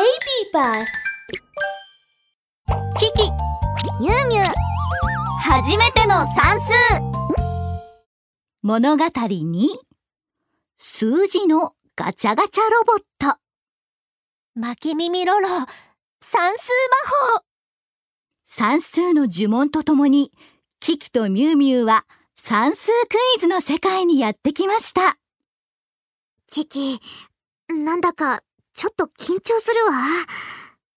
Baby Bus. キキミュウミュウ初めての算数。物語に数字のガチャガチャロボット。負け耳ロロ算数魔法。算数の呪文とともにキキとミュウミュウは算数クイズの世界にやってきました。キキ、なんだかちょっと緊張するわ。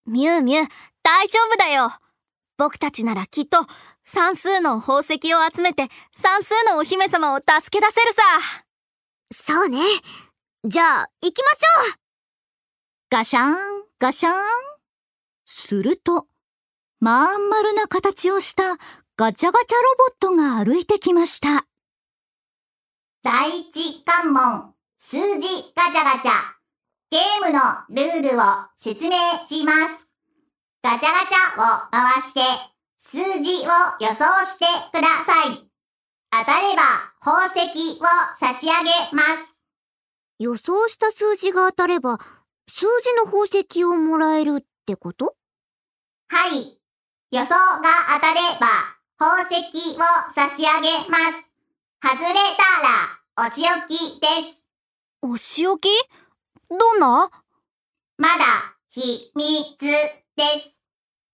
ミュウミュウ大丈夫だよ僕たちならきっと算数の宝石を集めて算数のお姫様を助け出せるさそうね。じゃあ、行きましょうガシャンガシャンするとまん丸な形をしたガチャガチャロボットが歩いてきました第一関門、数字ガチャガチャ。ゲームのルールを説明します。ガチャガチャを回して、数字を予想してください。当たれば宝石を差し上げます。予想した数字が当たれば、数字の宝石をもらえるってこと？はい。予想が当たれば宝石を差し上げます。外れたらお仕置きです。お仕置き？どんな？まだ秘密です。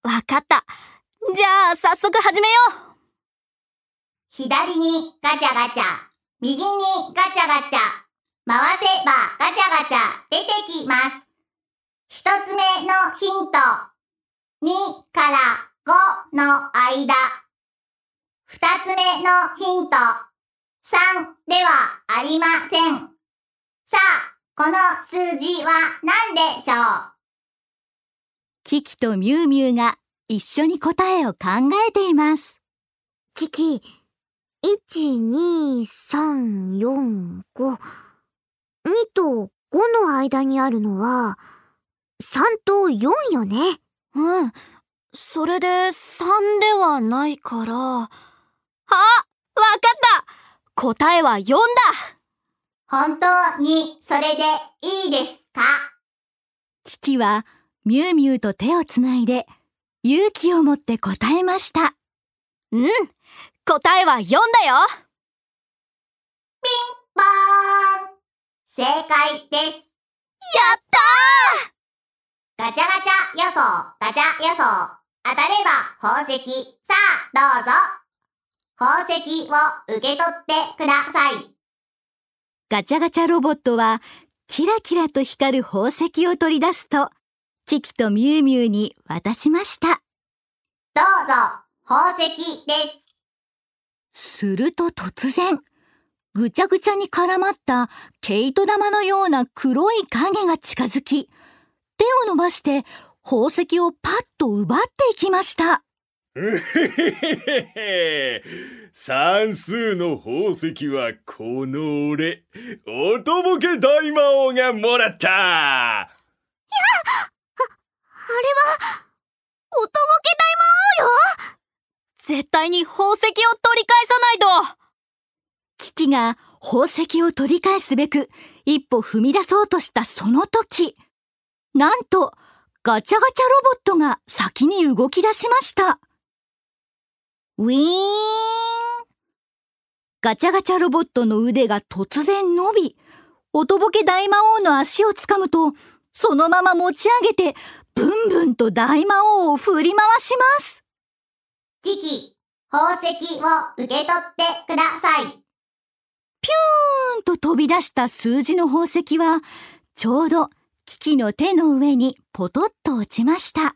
わかったじゃあ早速始めよう左にガチャガチャ、右にガチャガチャ、回せばガチャガチャ出てきます。一つ目のヒント、2から5の間。二つ目のヒント、3ではありません。さあ、この数字は何でしょう？キキとミュウミュウが一緒に答えを考えています。キキ、1、2、3、4、5。2と5の間にあるのは、3と4よね。うん。それで3ではないから。あわかった。答えは4だ本当にそれでいいですか？キキはミュウミュウと手をつないで勇気を持って答えましたうん答えは4だよバーン正解です。やったガチャガチャ予想、ガチャ予想。当たれば宝石。さあ、どうぞ。宝石を受け取ってください。ガチャガチャロボットはキラキラと光る宝石を取り出すとキキとミュウミュウに渡しましたどうぞ、宝石です。すると突然ぐちゃぐちゃに絡まった毛糸玉のような黒い影が近づき手を伸ばして宝石をパッと奪っていきました 算数の宝石はこの俺おとぼけ大魔王がもらった。いやあれは、おとぼけ大魔王よ。絶対に宝石を取り返さないと。キキが宝石を取り返すべく一歩踏み出そうとしたその時。なんとガチャガチャロボットが先に動き出しました。ウィーンガチャガチャロボットの腕が突然伸びおとぼけ大魔王の足をつかむとそのまま持ち上げてブンブンと大魔王を振り回しますキキ、宝石を受け取ってください。ピューンと飛び出した数字の宝石は、ちょうどキキの手の上にポトッと落ちました。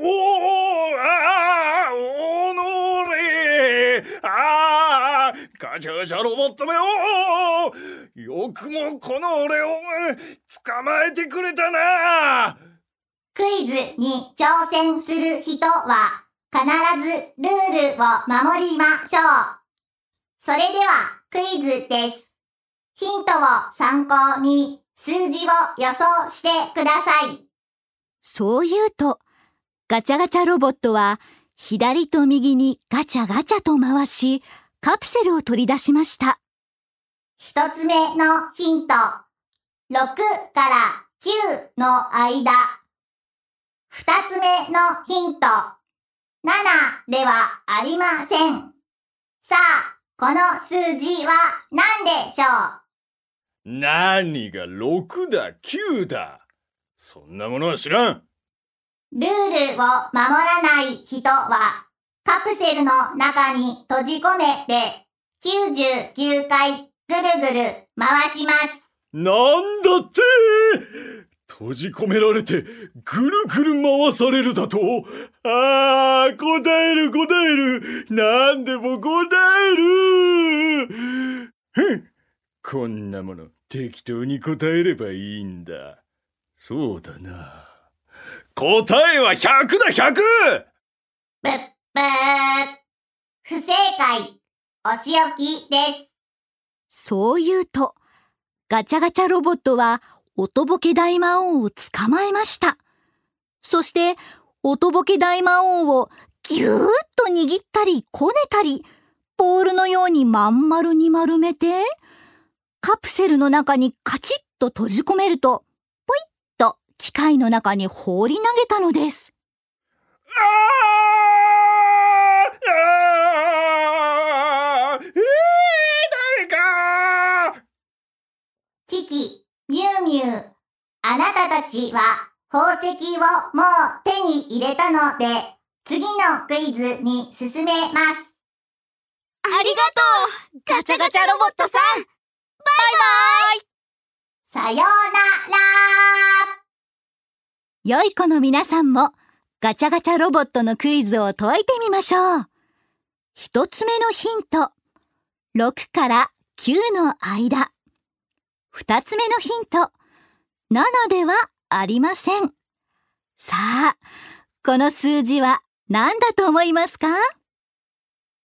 おおああおのれああガチャガチャロボットめおよくもこの俺を捕まえてくれたなクイズに挑戦する人は必ずルールを守りましょう。それではクイズです。ヒントを参考に数字を予想してください。そう言うと、ガチャガチャロボットは左と右にガチャガチャと回し、カプセルを取り出しました。一つ目のヒント。6から9の間。二つ目のヒント。7ではありません。さあ、この数字は何でしょう？何が6だ9だそんなものは知らんルールを守らない人はカプセルの中に閉じ込めて99回ぐるぐる回します。なんだって！閉じ込められてぐるぐる回されるだと？ああ答える答える。何でも答える！ふん。こんなもの適当に答えればいいんだ。そうだな。答えは100だ 100! ぶっぶー。不正解。お仕置きです。そう言うと、ガチャガチャロボットは、おとぼけ大魔王を捕まえました。そして、おとぼけ大魔王をぎゅーっと握ったりこねたり、ボールのようにまん丸に丸めて、カプセルの中にカチッと閉じ込めると機械の中に放り投げたのです。あーあーえー、誰かキキ、ミュウミュウ。あなたたちは宝石をもう手に入れたので、次のクイズに進めます。ありがとうガチャガチャロボットさんバイさようなら良い子の皆さんもガチャガチャロボットのクイズを解いてみましょう。一つ目のヒント。6から9の間。二つ目のヒント。7ではありません。さあ、この数字は何だと思いますか？